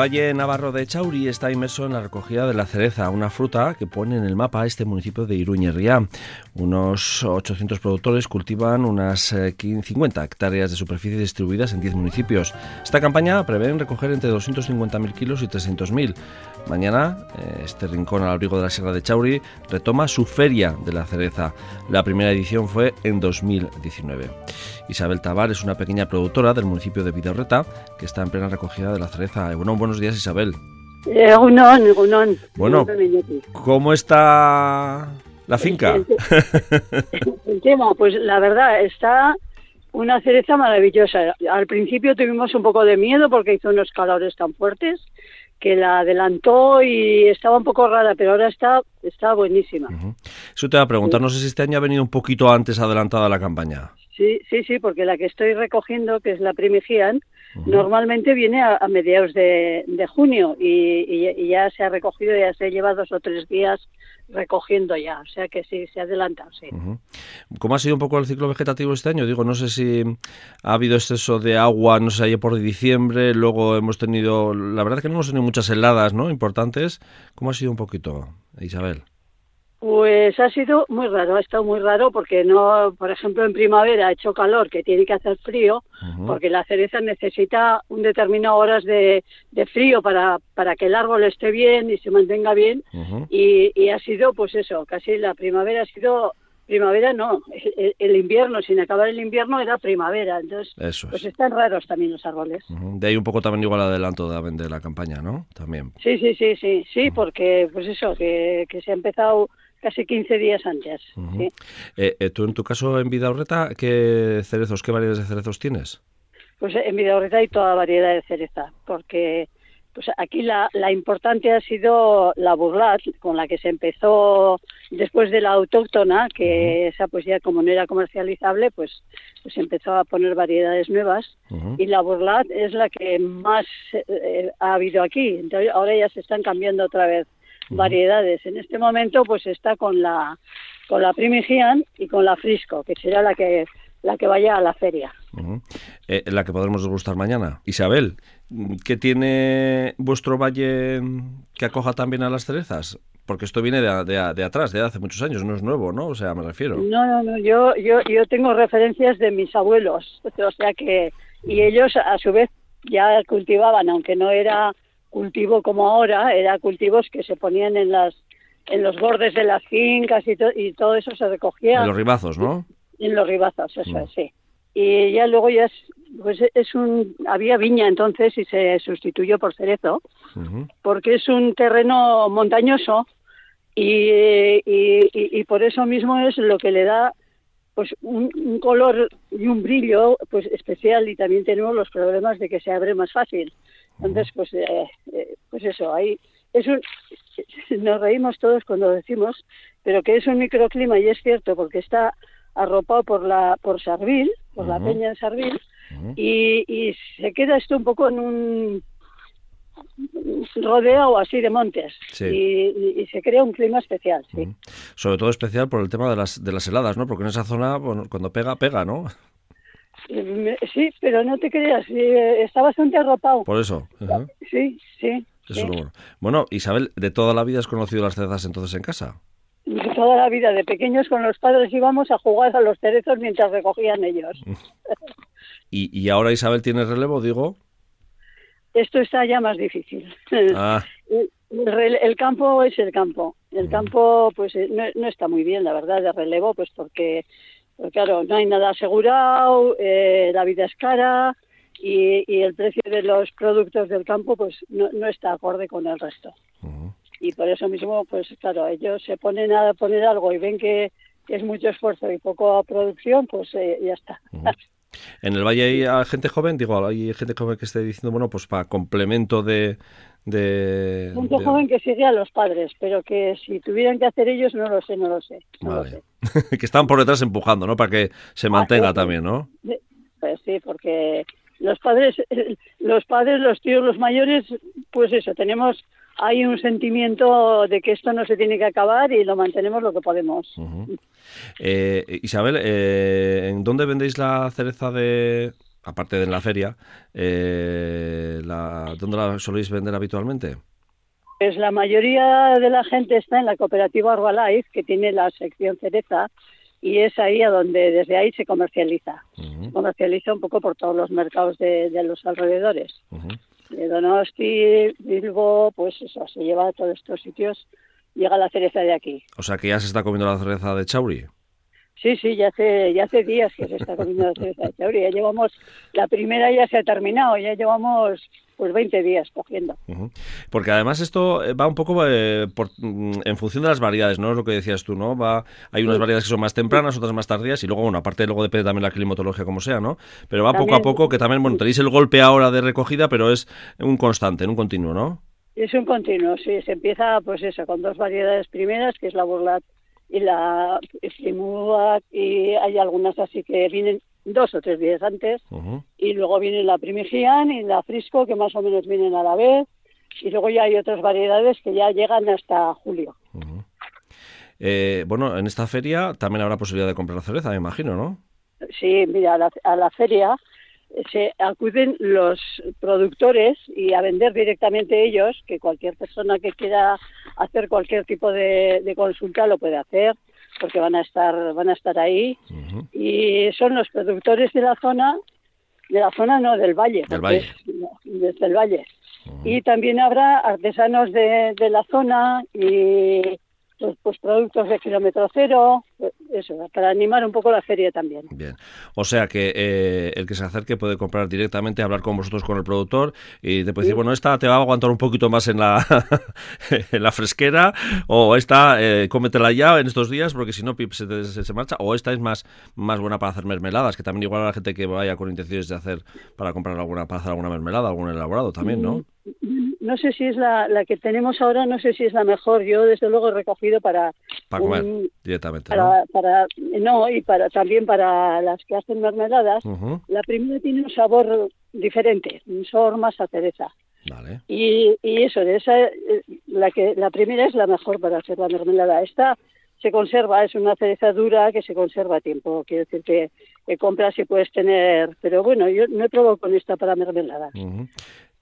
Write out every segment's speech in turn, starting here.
valle navarro de Chauri está inmerso en la recogida de la cereza, una fruta que pone en el mapa este municipio de Iruñerría. Unos 800 productores cultivan unas 50 eh, hectáreas de superficie distribuidas en 10 municipios. Esta campaña prevé recoger entre 250.000 kilos y 300.000. Mañana, eh, este rincón al abrigo de la Sierra de Chauri retoma su feria de la cereza. La primera edición fue en 2019. Isabel Tabar es una pequeña productora del municipio de Vidorreta que está en plena recogida de la cereza. Bueno, buenos días, Isabel. Eh, bueno, ¿cómo está la finca? El, tema, pues la verdad, está una cereza maravillosa. Al principio tuvimos un poco de miedo porque hizo unos calores tan fuertes que la adelantó y estaba un poco rara, pero ahora está, está buenísima. Eso te va a preguntar, no sé si este año ha venido un poquito antes adelantada la campaña. Sí, sí, sí, porque la que estoy recogiendo, que es la Primigian, normalmente viene a, mediados de, junio y, ya se ha recogido, ya se lleva dos o tres días recogiendo ya, o sea que sí, se adelanta, sí. ¿Cómo ha sido un poco el ciclo vegetativo este año? Digo, no sé si ha habido exceso de agua, no sé, ayer por diciembre, luego hemos tenido, la verdad es que no hemos tenido muchas heladas, ¿no? Importantes. ¿Cómo ha sido un poquito, Isabel? Pues ha sido muy raro, ha estado muy raro porque no, por ejemplo, en primavera ha hecho calor, que tiene que hacer frío, porque la cereza necesita un determinado horas de, frío para, para que el árbol esté bien y se mantenga bien. y, ha sido, pues eso, casi la primavera ha sido primavera no, el, invierno, sin acabar el invierno era primavera, entonces pues están raros también los árboles. De ahí un poco también igual adelanto de, de la campaña, ¿no? También. Sí, sí, sí, sí, sí, porque pues eso, que, que se ha empezado casi 15 días antes. Eh, eh, ¿Tú en tu caso en Vidaurreta qué cerezos, qué variedades de cerezos tienes? Pues en Vidaurreta hay toda variedad de cereza, porque pues aquí la, la importante ha sido la burlat, con la que se empezó después de la autóctona, que esa pues ya como no era comercializable, pues, pues empezó a poner variedades nuevas. Y la burlat es la que más eh, ha habido aquí. Entonces ahora ya se están cambiando otra vez variedades. En este momento pues está con la con la Primigian y con la Frisco, que será la que la que vaya a la feria. Eh, la que podremos degustar mañana. Isabel, ¿qué tiene vuestro valle que acoja también a las cerezas? Porque esto viene de, de, atrás, de hace muchos años, no es nuevo, ¿no? O sea, me refiero. No, no, no, yo, yo, yo tengo referencias de mis abuelos, o sea que, y ellos a su vez ya cultivaban, aunque no era cultivo como ahora, era cultivos que se ponían en las en los bordes de las fincas y, y todo eso se recogía. En los ribazos, ¿no? En los ribazos, eso mm. sí. Y ya luego ya es, pues es un, había viña entonces y se sustituyó por cerezo, porque es un terreno montañoso y, y, y, por eso mismo es lo que le da pues un, un, color y un brillo pues especial y también tenemos los problemas de que se abre más fácil. Entonces, pues, eh, eh, pues eso, ahí es un, nos reímos todos cuando decimos, pero que es un microclima y es cierto porque está arropado por la por Sarvil, por la peña de Sarvil, y, y se queda esto un poco en un rodeado así de montes y, se crea un clima especial, sí. Sobre todo especial por el tema de las, de las heladas, ¿no? Porque en esa zona, cuando pega, pega, ¿no? Sí, pero no te creas, está bastante arropado. Por eso. Sí, sí. bueno. Isabel, ¿de toda la vida has conocido las cerezas entonces en casa? De toda la vida, de pequeños con los padres íbamos a jugar a los cerezos mientras recogían ellos. ¿Y, y ahora Isabel tiene relevo, digo? Esto está ya más difícil. Ah. El, campo es el campo. El campo, pues, eh, no, no, está muy bien, la verdad, de relevo, pues porque pues claro, no hay nada asegurado, eh, la vida es cara y, el precio de los productos del campo pues no, está acorde con el resto. Y por eso mismo, pues claro, ellos se ponen a poner algo y ven que, es mucho esfuerzo y poco producción, pues eh, ya está. En el valle hay gente joven, digo, hay gente joven que esté diciendo, bueno, pues para complemento de... de joven que sigue a los padres, pero que si tuvieran que hacer ellos, no lo sé, no lo sé. que están por detrás empujando, ¿no? Para que se ah, mantenga también, ¿no? Pues sí, porque los padres, los padres, los tíos, los mayores, pues eso, tenemos hay un sentimiento de que esto no se tiene que acabar y lo mantenemos lo que podemos. Eh, Isabel, eh, ¿en dónde vendéis la cereza de, aparte de en la feria, eh, la, ¿dónde la soléis vender habitualmente? Pues la mayoría de la gente está en la cooperativa Arbalife, que tiene la sección cereza, y es ahí a donde desde ahí se comercializa. Se comercializa un poco por todos los mercados de, los alrededores. De Donosti, Bilbo, pues eso, se lleva a todos estos sitios, llega la cereza de aquí. O sea que ya se está comiendo la cereza de Chauri. Sí, sí, ya hace, ya hace días que se está comiendo la cereza de Chauri. Ya llevamos, la primera ya se ha terminado, ya llevamos pues 20 días cogiendo. Porque además esto eh, va un poco eh, mm, en función de las variedades, ¿no? Es lo que decías tú, ¿no? Va, hay unas variedades que son más tempranas, otras más tardías y luego, bueno, aparte luego depende también la climatología como sea, ¿no? Pero va poco a poco que también, bueno, tenéis el golpe ahora de recogida, pero es un constante, un continuo, ¿no? Es un continuo, sí. Se empieza, pues eso, con dos variedades primeras, que es la burlat y la Flimua, y hay algunas así que vienen dos o tres días antes, y luego viene la Primigian y la Frisco, que más o menos vienen a la vez, y luego ya hay otras variedades que ya llegan hasta julio. Eh, bueno, en esta feria también habrá posibilidad de comprar cereza, me imagino, ¿no? Sí, mira, a la, feria se acuden los productores y a vender directamente ellos, que cualquier persona que quiera hacer cualquier tipo de consulta lo puede hacer porque van a estar van a estar ahí. Y son los productores de la zona de la zona no del valle del valle. desde el valle. Y también habrá artesanos de, de la zona y pues, pues, productos de kilómetro cero, eso, para animar un poco la feria también. Bien, o sea que eh, el que se acerque puede comprar directamente, hablar con vosotros, con el productor, y te puede decir, bueno, esta te va a aguantar un poquito más en la, en la fresquera, o esta, eh, cómetela ya en estos días, porque si no, se, se, marcha, o esta es más, más buena para hacer mermeladas, que también igual a la gente que vaya con intenciones de hacer, para comprar alguna, para hacer alguna mermelada, algún elaborado también, ¿no? Mm, no sé si es la, la que tenemos ahora, no sé si es la mejor. Yo, desde luego, he recogido para... Para comer directamente, ¿no? Para, no, y para también para las que hacen mermeladas. La primera tiene un sabor diferente, un sabor más a cereza. Vale. Y, y eso, de esa, eh, la, que, la primera es la mejor para hacer la mermelada. Esta se conserva, es una cereza dura que se conserva a tiempo. Quiero decir que, que compras y puedes tener... Pero bueno, yo no he probado con esta para mermeladas.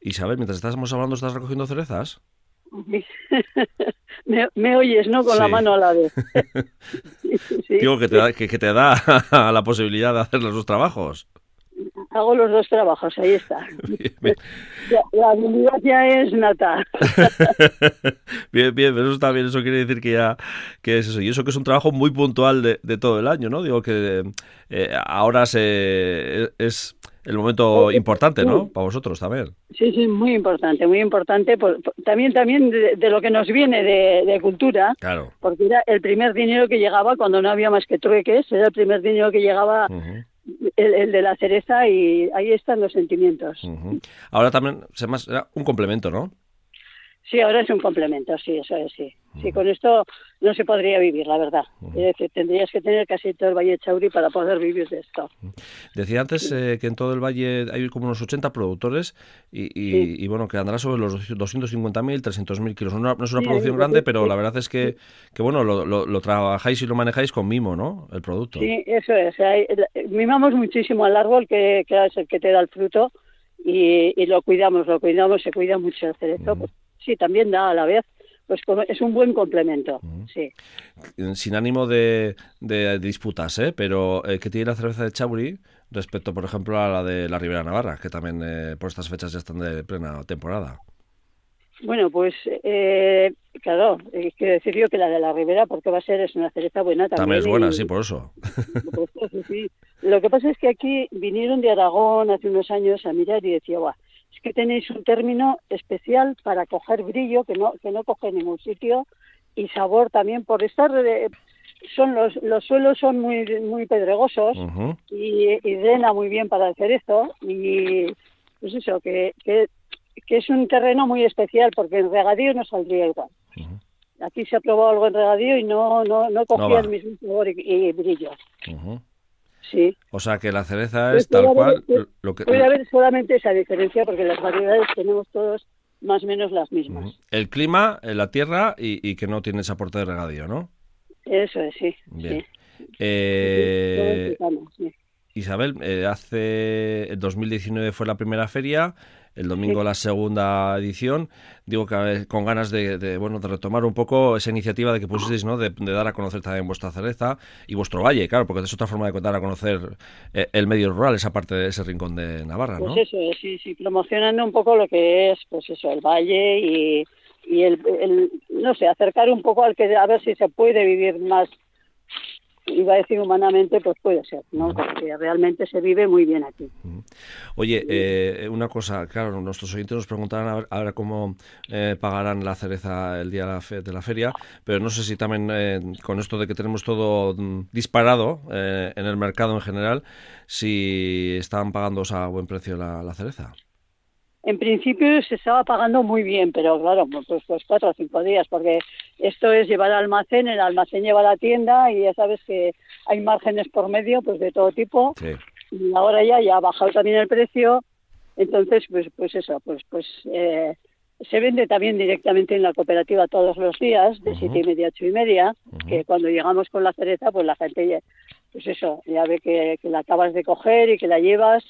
Isabel, mientras estamos hablando, ¿estás recogiendo cerezas? me, oyes, ¿no? Con la mano a la vez. Digo que te, da, que, te da la posibilidad de hacer los dos trabajos. Hago los dos trabajos, ahí está. La, habilidad ya es nata. bien, bien, pero eso está bien, eso quiere decir que ya que es eso. Y eso que es un trabajo muy puntual de, de todo el año, ¿no? Digo que eh, ahora se, es el momento importante, ¿no? Para vosotros también. Sí, sí, muy importante, muy importante. también también de, lo que nos viene de, cultura. Claro. Porque era el primer dinero que llegaba cuando no había más que trueques, era el primer dinero que llegaba. el, de la cereza y ahí están los sentimientos. Ahora también se más, era un complemento, ¿no? Sí, ahora es un complemento, sí, eso es, sí. Sí, con esto no se podría vivir, la verdad. tendrías que tener casi todo el Valle de Chauri para poder vivir de esto. Decía antes eh, que en todo el Valle hay como unos 80 productores y, bueno, que andará sobre los 250.000, 300.000 kilos. No, es una producción grande, pero la verdad es que, que bueno, lo, trabajáis y lo manejáis con mimo, ¿no? El producto. Sí, eso es. mimamos muchísimo al árbol, que, es el que te da el fruto, y, lo cuidamos, lo cuidamos, se cuida mucho el cerezo sí, también da a la vez, pues es un buen complemento, sí. Sin ánimo de, de disputas, ¿eh? pero eh, ¿qué tiene la cerveza de Chauri respecto, por ejemplo, a la de la Ribera Navarra, que también eh, por estas fechas ya están de plena temporada? Bueno, pues eh, claro, quiero decir yo que la de la Ribera, porque va a ser, es una cereza buena también. También es buena, sí, por eso. Lo que pasa es que aquí vinieron de Aragón hace unos años a mirar y decía, guau, es que tenéis un término especial para coger brillo que no que no coge en ningún sitio y sabor también. Por estar son los los suelos son muy muy pedregosos y, y, drena muy bien para el cerezo y pues eso que, que, es un terreno muy especial porque en regadío no saldría igual. Aquí se ha probado algo en regadío y no no no cogía el mismo sabor y, brillo Sí. O sea que la cereza es tal cual lo que... Puede haber solamente esa diferencia porque las variedades tenemos todos más o menos las mismas. El clima, eh, la tierra y, que no tiene ese aporte de regadío, ¿no? Eso es, sí. Bien. Eh, Isabel, eh, hace el 2019 fue la primera feria, el domingo la segunda edición. Digo que con ganas de, bueno de retomar un poco esa iniciativa de que pusisteis, ¿no? De, dar a conocer también vuestra cereza y vuestro valle, claro, porque es otra forma de dar a conocer eh, el medio rural, esa parte de ese rincón de Navarra, ¿no? Pues eso, sí, sí, promocionando un poco lo que es, pues eso, el valle y, y el, el, no sé, acercar un poco al que a ver si se puede vivir más iba a decir humanamente, pues puede ser, ¿no? Porque realmente se vive muy bien aquí. Oye, eh, una cosa, claro, nuestros oyentes nos preguntarán a ver, cómo eh, pagarán la cereza el día de la, feria, pero no sé si también eh, con esto de que tenemos todo mm, disparado en el mercado en general, si están pagando a buen precio la cereza. En principio se estaba pagando muy bien, pero claro, pues, pues, pues cuatro o cinco días, porque esto es llevar al almacén, el almacén lleva a la tienda y ya sabes que hay márgenes por medio, pues de todo tipo. Y ahora ya, ya ha bajado también el precio, entonces pues pues eso, pues pues eh, se vende también directamente en la cooperativa todos los días, de siete y media a ocho y media, que cuando llegamos con la cereza, pues la gente, pues eso, ya ve que, que la acabas de coger y que la llevas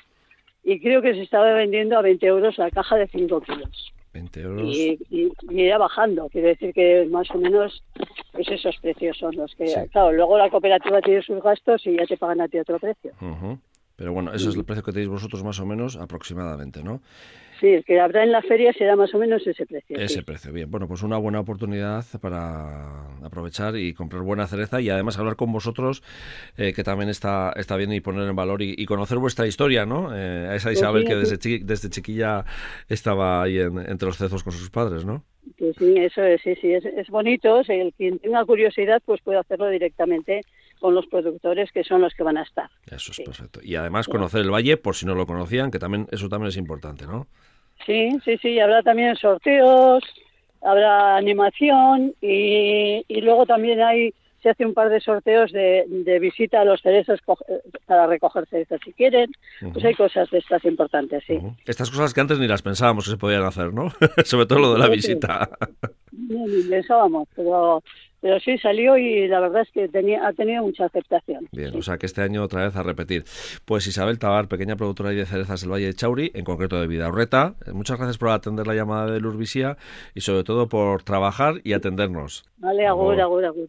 y creo que se estaba vendiendo a 20 euros la caja de 5 kilos. 20 euros. Y, y, irá bajando, quiere decir que más o menos pues esos precios son los que... Claro, luego la cooperativa tiene sus gastos y ya te pagan a ti otro precio. Pero bueno, ese es el precio que tenéis vosotros más o menos aproximadamente, ¿no? Sí, el que habrá en la feria será más o menos ese precio. Ese precio, bien. Bueno, pues una buena oportunidad para aprovechar y comprar buena cereza y además hablar con vosotros, eh, que también está, está bien, y poner en valor y, conocer vuestra historia, ¿no? Eh, a esa pues Isabel que desde, desde chiquilla estaba ahí entre los cezos con sus padres, ¿no? sí, eso es, sí, sí, es, es bonito. el quien tenga curiosidad, pues puede hacerlo directamente con los productores que son los que van a estar. Eso es perfecto. Y además conocer el valle, por si no lo conocían, que también eso también es importante, ¿no? Sí, sí, sí, habrá también sorteos, habrá animación y, y luego también hay se hace un par de sorteos de, de visita a los cerezos para recoger cerezos si quieren. Pues hay cosas de estas importantes, sí. Estas cosas que antes ni las pensábamos que se podían hacer, ¿no? Sobre todo lo de la visita. ni pensábamos, pero pero sí salió y la verdad es que tenía, ha tenido mucha aceptación. Bien, o sea que este año otra vez a repetir. Pues Isabel Tabar, pequeña productora de cerezas del Valle de Chauri, en concreto de Vidaurreta, eh, muchas gracias por atender la llamada de Lurvisía y sobre todo por trabajar y atendernos. Vale, agur, agur, agur.